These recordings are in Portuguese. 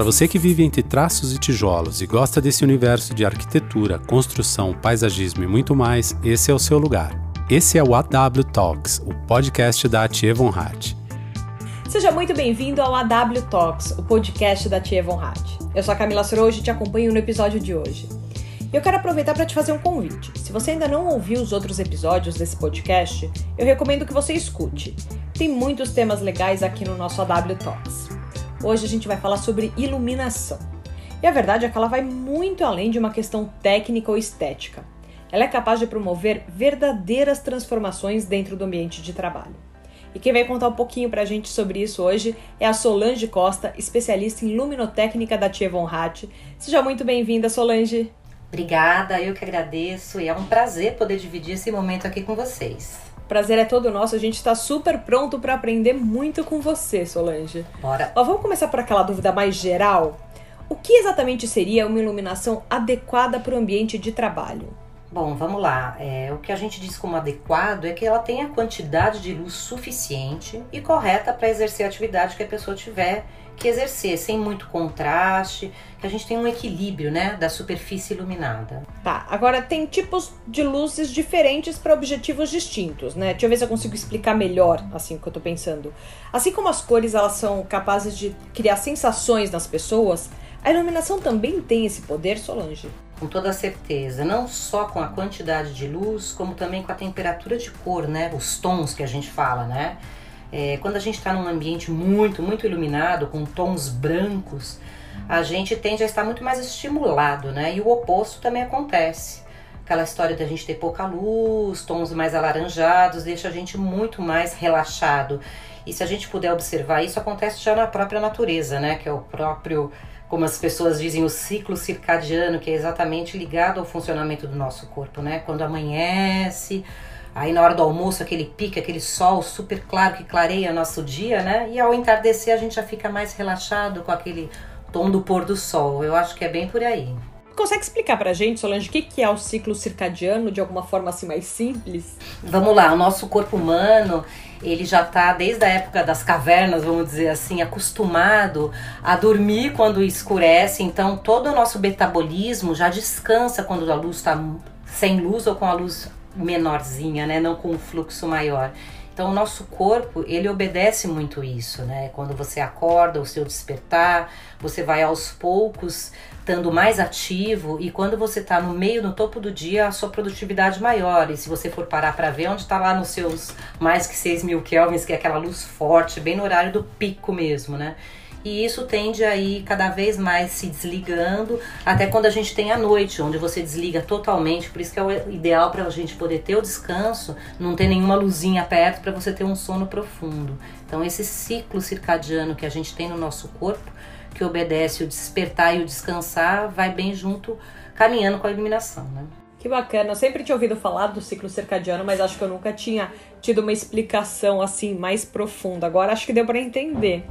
Para você que vive entre traços e tijolos e gosta desse universo de arquitetura, construção, paisagismo e muito mais, esse é o seu lugar. Esse é o AW Talks, o podcast da Tia Von Hart. Seja muito bem-vindo ao AW Talks, o podcast da Tia Von Hart. Eu sou a Camila Sorojo e te acompanho no episódio de hoje. Eu quero aproveitar para te fazer um convite. Se você ainda não ouviu os outros episódios desse podcast, eu recomendo que você escute. Tem muitos temas legais aqui no nosso AW Talks. Hoje a gente vai falar sobre iluminação. E a verdade é que ela vai muito além de uma questão técnica ou estética. Ela é capaz de promover verdadeiras transformações dentro do ambiente de trabalho. E quem vai contar um pouquinho pra gente sobre isso hoje é a Solange Costa, especialista em luminotécnica da Tia Hatt. Seja muito bem-vinda, Solange. Obrigada, eu que agradeço e é um prazer poder dividir esse momento aqui com vocês prazer é todo nosso. A gente está super pronto para aprender muito com você, Solange. Bora. Ó, vamos começar por aquela dúvida mais geral. O que exatamente seria uma iluminação adequada para o ambiente de trabalho? Bom, vamos lá. É, o que a gente diz como adequado é que ela tenha quantidade de luz suficiente e correta para exercer a atividade que a pessoa tiver que exercer, sem muito contraste, que a gente tem um equilíbrio, né, da superfície iluminada. Tá, agora tem tipos de luzes diferentes para objetivos distintos, né? Deixa eu ver se eu consigo explicar melhor, assim, o que eu tô pensando. Assim como as cores, elas são capazes de criar sensações nas pessoas, a iluminação também tem esse poder, Solange? Com toda certeza, não só com a quantidade de luz, como também com a temperatura de cor, né? Os tons que a gente fala, né? É, quando a gente está num ambiente muito, muito iluminado, com tons brancos, a gente tende a estar muito mais estimulado, né? E o oposto também acontece. Aquela história da gente ter pouca luz, tons mais alaranjados, deixa a gente muito mais relaxado. E se a gente puder observar, isso acontece já na própria natureza, né? Que é o próprio, como as pessoas dizem, o ciclo circadiano, que é exatamente ligado ao funcionamento do nosso corpo, né? Quando amanhece, Aí na hora do almoço, aquele pique, aquele sol super claro que clareia nosso dia, né? E ao entardecer a gente já fica mais relaxado com aquele tom do pôr do sol. Eu acho que é bem por aí. Consegue explicar pra gente, Solange, o que é o ciclo circadiano de alguma forma assim mais simples? Vamos lá, o nosso corpo humano, ele já tá desde a época das cavernas, vamos dizer assim, acostumado a dormir quando escurece, então todo o nosso metabolismo já descansa quando a luz está sem luz ou com a luz menorzinha, né? Não com um fluxo maior. Então o nosso corpo, ele obedece muito isso, né? Quando você acorda, o seu despertar, você vai aos poucos estando mais ativo e quando você está no meio, no topo do dia, a sua produtividade maior. E se você for parar para ver onde está lá nos seus mais que 6 mil kelvins, que é aquela luz forte, bem no horário do pico mesmo, né? E isso tende a ir cada vez mais se desligando, até quando a gente tem a noite, onde você desliga totalmente, por isso que é o ideal para a gente poder ter o descanso, não ter nenhuma luzinha perto para você ter um sono profundo. Então esse ciclo circadiano que a gente tem no nosso corpo, que obedece o despertar e o descansar, vai bem junto, caminhando com a iluminação, né? Que bacana, eu sempre tinha ouvido falar do ciclo circadiano, mas acho que eu nunca tinha tido uma explicação assim mais profunda. Agora acho que deu para entender.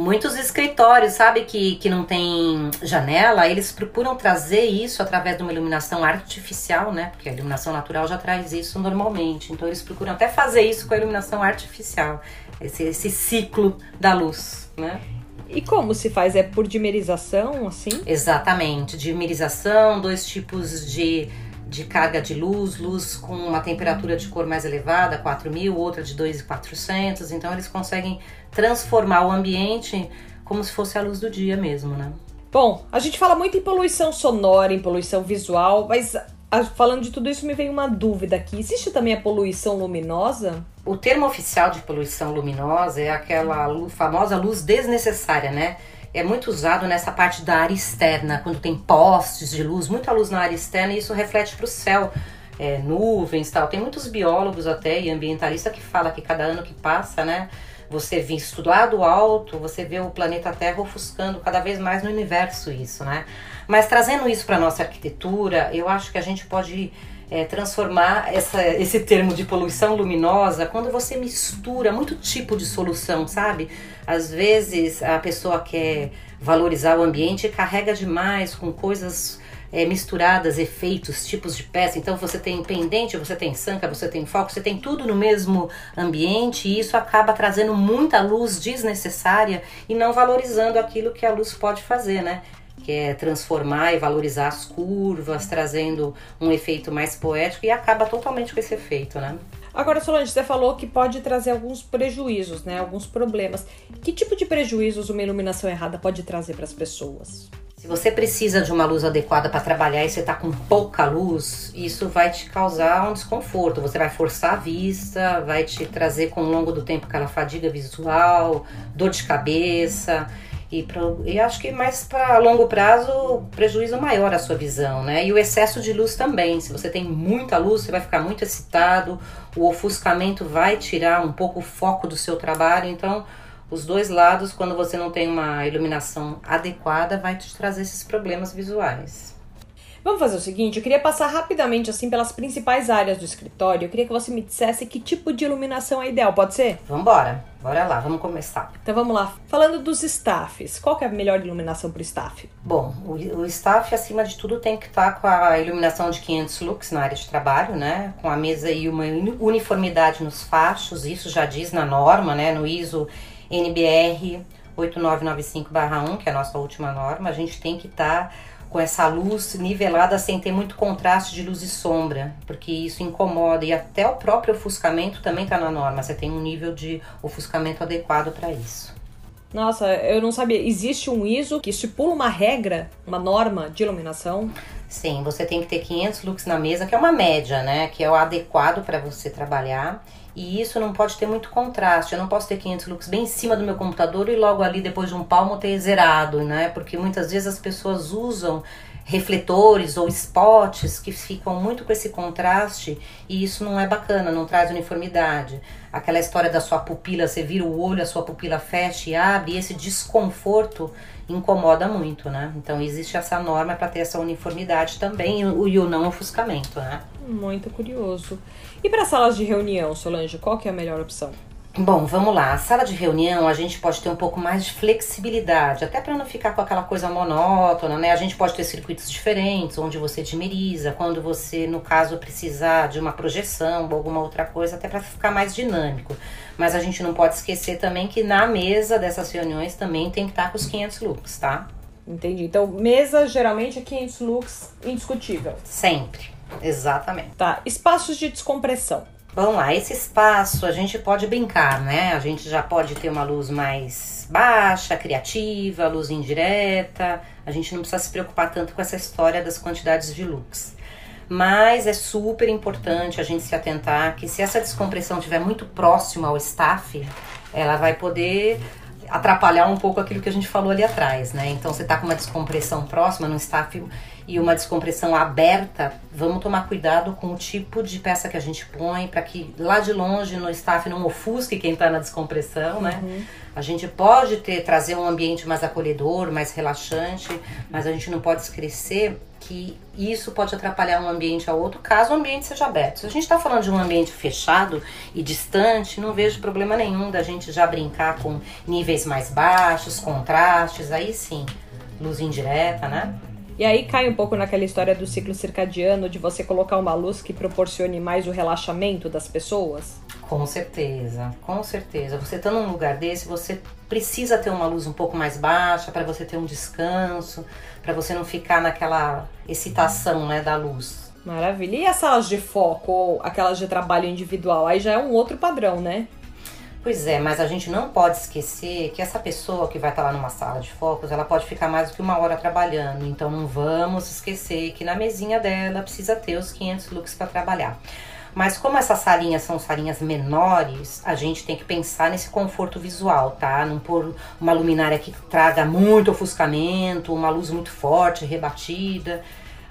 Muitos escritórios, sabe, que, que não tem janela, eles procuram trazer isso através de uma iluminação artificial, né? Porque a iluminação natural já traz isso normalmente. Então eles procuram até fazer isso com a iluminação artificial, esse, esse ciclo da luz, né? E como se faz? É por dimerização, assim? Exatamente, dimerização, dois tipos de de carga de luz, luz com uma temperatura de cor mais elevada, 4000, outra de 2400, então eles conseguem transformar o ambiente como se fosse a luz do dia mesmo, né? Bom, a gente fala muito em poluição sonora, em poluição visual, mas falando de tudo isso me veio uma dúvida aqui. Existe também a poluição luminosa? O termo oficial de poluição luminosa é aquela luz, famosa luz desnecessária, né? É muito usado nessa parte da área externa, quando tem postes de luz, muita luz na área externa, e isso reflete para o céu. É, nuvens tal. Tem muitos biólogos até e ambientalistas que falam que cada ano que passa, né? Você visto lá do alto, você vê o planeta Terra ofuscando cada vez mais no universo isso, né? Mas trazendo isso para nossa arquitetura, eu acho que a gente pode é, transformar essa, esse termo de poluição luminosa quando você mistura muito tipo de solução, sabe? Às vezes a pessoa quer valorizar o ambiente e carrega demais com coisas é, misturadas, efeitos, tipos de peça. Então você tem pendente, você tem sanca, você tem foco, você tem tudo no mesmo ambiente e isso acaba trazendo muita luz desnecessária e não valorizando aquilo que a luz pode fazer, né? Que é transformar e valorizar as curvas, trazendo um efeito mais poético e acaba totalmente com esse efeito, né? Agora, Solange, você falou que pode trazer alguns prejuízos, né? Alguns problemas. Que tipo de prejuízos uma iluminação errada pode trazer para as pessoas? Se você precisa de uma luz adequada para trabalhar e você está com pouca luz, isso vai te causar um desconforto. Você vai forçar a vista, vai te trazer com o longo do tempo aquela fadiga visual, dor de cabeça. E, e acho que mais para longo prazo, prejuízo maior a sua visão, né? E o excesso de luz também. Se você tem muita luz, você vai ficar muito excitado, o ofuscamento vai tirar um pouco o foco do seu trabalho. Então, os dois lados, quando você não tem uma iluminação adequada, vai te trazer esses problemas visuais. Vamos fazer o seguinte, eu queria passar rapidamente assim pelas principais áreas do escritório. Eu queria que você me dissesse que tipo de iluminação é ideal, pode ser? Vamos embora. Bora lá, vamos começar. Então vamos lá. Falando dos staffs, qual que é a melhor iluminação para o staff? Bom, o, o staff acima de tudo tem que estar tá com a iluminação de 500 lux na área de trabalho, né? Com a mesa e uma uniformidade nos fachos, isso já diz na norma, né? No ISO NBR 8995/1, que é a nossa última norma, a gente tem que estar tá com essa luz nivelada sem ter muito contraste de luz e sombra, porque isso incomoda e até o próprio ofuscamento também está na norma. Você tem um nível de ofuscamento adequado para isso. Nossa, eu não sabia. Existe um ISO que estipula uma regra, uma norma de iluminação? Sim, você tem que ter 500 lux na mesa, que é uma média, né? Que é o adequado para você trabalhar. E isso não pode ter muito contraste. Eu não posso ter 500 lux bem em cima do meu computador e logo ali depois de um palmo ter zerado, né? Porque muitas vezes as pessoas usam refletores ou spots que ficam muito com esse contraste e isso não é bacana, não traz uniformidade. Aquela história da sua pupila, você vira o olho, a sua pupila fecha e abre, e esse desconforto incomoda muito, né? Então existe essa norma para ter essa uniformidade também e o não ofuscamento, né? Muito curioso. E para salas de reunião, Solange, qual que é a melhor opção? Bom, vamos lá. A sala de reunião a gente pode ter um pouco mais de flexibilidade, até para não ficar com aquela coisa monótona, né? A gente pode ter circuitos diferentes, onde você dimeriza, quando você, no caso, precisar de uma projeção ou alguma outra coisa, até para ficar mais dinâmico. Mas a gente não pode esquecer também que na mesa dessas reuniões também tem que estar com os 500 looks, tá? Entendi. Então, mesa geralmente é 500 looks indiscutível. Sempre. Exatamente. Tá. Espaços de descompressão. Vamos lá, esse espaço a gente pode brincar, né? A gente já pode ter uma luz mais baixa, criativa, luz indireta. A gente não precisa se preocupar tanto com essa história das quantidades de lux. Mas é super importante a gente se atentar que se essa descompressão estiver muito próxima ao staff, ela vai poder atrapalhar um pouco aquilo que a gente falou ali atrás, né? Então você tá com uma descompressão próxima no staff e uma descompressão aberta, vamos tomar cuidado com o tipo de peça que a gente põe para que lá de longe no staff não ofusque quem está na descompressão, né? Uhum. A gente pode ter trazer um ambiente mais acolhedor, mais relaxante, mas a gente não pode esquecer que isso pode atrapalhar um ambiente ao outro, caso o ambiente seja aberto. Se a gente está falando de um ambiente fechado e distante, não vejo problema nenhum da gente já brincar com níveis mais baixos, contrastes, aí sim, luz indireta, né? E aí cai um pouco naquela história do ciclo circadiano de você colocar uma luz que proporcione mais o relaxamento das pessoas? Com certeza, com certeza. Você está num lugar desse, você precisa ter uma luz um pouco mais baixa para você ter um descanso, para você não ficar naquela excitação, né, da luz. Maravilha. E as salas de foco ou aquelas de trabalho individual? Aí já é um outro padrão, né? Pois é, mas a gente não pode esquecer que essa pessoa que vai estar lá numa sala de focos, ela pode ficar mais do que uma hora trabalhando. Então não vamos esquecer que na mesinha dela precisa ter os 500 looks para trabalhar. Mas como essas salinhas são salinhas menores, a gente tem que pensar nesse conforto visual, tá? Não pôr uma luminária que traga muito ofuscamento, uma luz muito forte, rebatida.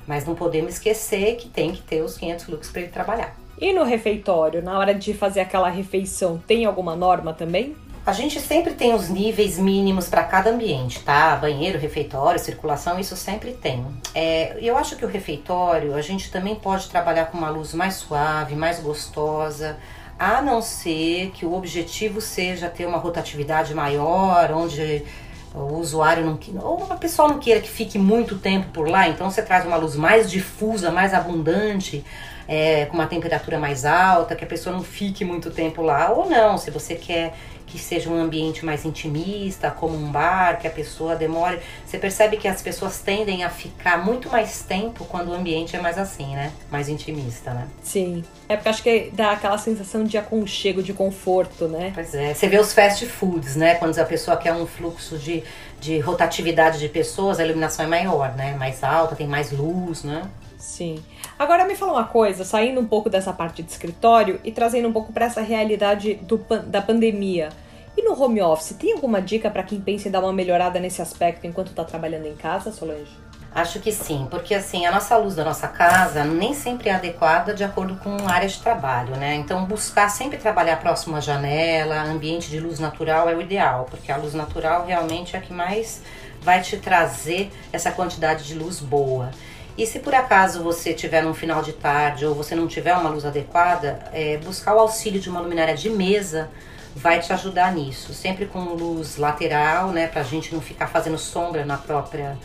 Mas não podemos esquecer que tem que ter os 500 looks para ele trabalhar. E no refeitório, na hora de fazer aquela refeição, tem alguma norma também? A gente sempre tem os níveis mínimos para cada ambiente, tá? Banheiro, refeitório, circulação, isso sempre tem. É, eu acho que o refeitório a gente também pode trabalhar com uma luz mais suave, mais gostosa, a não ser que o objetivo seja ter uma rotatividade maior, onde o usuário não ou a pessoa não queira que fique muito tempo por lá, então você traz uma luz mais difusa, mais abundante, é, com uma temperatura mais alta, que a pessoa não fique muito tempo lá, ou não, se você quer que seja um ambiente mais intimista, como um bar, que a pessoa demore. Você percebe que as pessoas tendem a ficar muito mais tempo quando o ambiente é mais assim, né? Mais intimista, né? Sim. É porque acho que dá aquela sensação de aconchego, de conforto, né? Pois é. Você vê os fast foods, né? Quando a pessoa quer um fluxo de, de rotatividade de pessoas, a iluminação é maior, né? Mais alta, tem mais luz, né? Sim. Agora me fala uma coisa, saindo um pouco dessa parte de escritório e trazendo um pouco para essa realidade do, da pandemia. E no home office, tem alguma dica para quem pensa em dar uma melhorada nesse aspecto enquanto está trabalhando em casa, Solange? Acho que sim, porque assim, a nossa luz da nossa casa nem sempre é adequada de acordo com a área de trabalho, né? Então, buscar sempre trabalhar próximo à janela, ambiente de luz natural é o ideal, porque a luz natural realmente é a que mais vai te trazer essa quantidade de luz boa. E se por acaso você tiver num final de tarde ou você não tiver uma luz adequada, é, buscar o auxílio de uma luminária de mesa vai te ajudar nisso. Sempre com luz lateral, né, pra gente não ficar fazendo sombra na própria,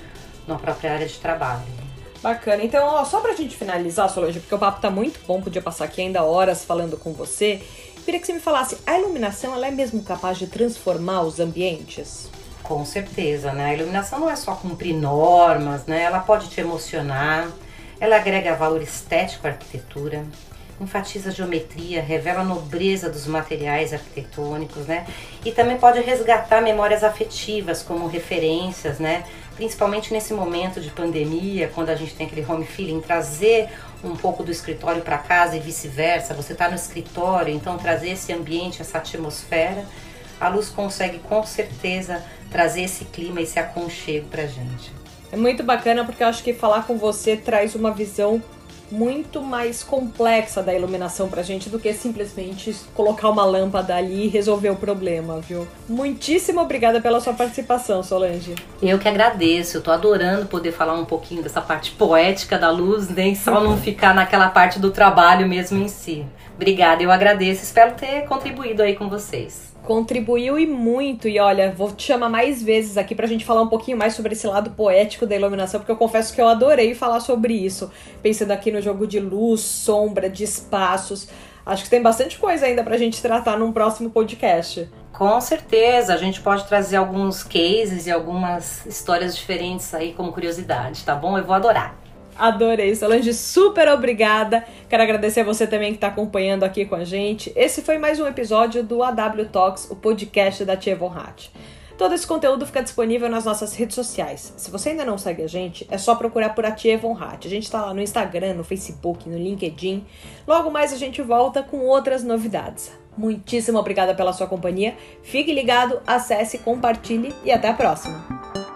na própria área de trabalho. Bacana. Então, ó, só pra gente finalizar, Solange, porque o papo tá muito bom, podia passar aqui ainda horas falando com você. Queria que você me falasse, a iluminação ela é mesmo capaz de transformar os ambientes? Com certeza, né? A iluminação não é só cumprir normas, né? Ela pode te emocionar, ela agrega valor estético à arquitetura, enfatiza a geometria, revela a nobreza dos materiais arquitetônicos, né? E também pode resgatar memórias afetivas como referências, né? Principalmente nesse momento de pandemia, quando a gente tem aquele home feeling, trazer um pouco do escritório para casa e vice-versa. Você está no escritório, então trazer esse ambiente, essa atmosfera a luz consegue com certeza trazer esse clima, esse aconchego pra gente. É muito bacana porque eu acho que falar com você traz uma visão muito mais complexa da iluminação pra gente do que simplesmente colocar uma lâmpada ali e resolver o problema, viu? Muitíssimo obrigada pela sua participação, Solange. Eu que agradeço, eu tô adorando poder falar um pouquinho dessa parte poética da luz, nem só não ficar naquela parte do trabalho mesmo em si. Obrigada, eu agradeço, espero ter contribuído aí com vocês contribuiu e muito. E olha, vou te chamar mais vezes aqui pra gente falar um pouquinho mais sobre esse lado poético da iluminação, porque eu confesso que eu adorei falar sobre isso. Pensando aqui no jogo de luz, sombra, de espaços. Acho que tem bastante coisa ainda pra gente tratar num próximo podcast. Com certeza, a gente pode trazer alguns cases e algumas histórias diferentes aí como curiosidade, tá bom? Eu vou adorar. Adorei, Solange, super obrigada. Quero agradecer a você também que está acompanhando aqui com a gente. Esse foi mais um episódio do AW Talks, o podcast da Tia Von Hatt. Todo esse conteúdo fica disponível nas nossas redes sociais. Se você ainda não segue a gente, é só procurar por a Tia Von Hatt. A gente está lá no Instagram, no Facebook, no LinkedIn. Logo mais a gente volta com outras novidades. Muitíssimo obrigada pela sua companhia. Fique ligado, acesse, compartilhe e até a próxima.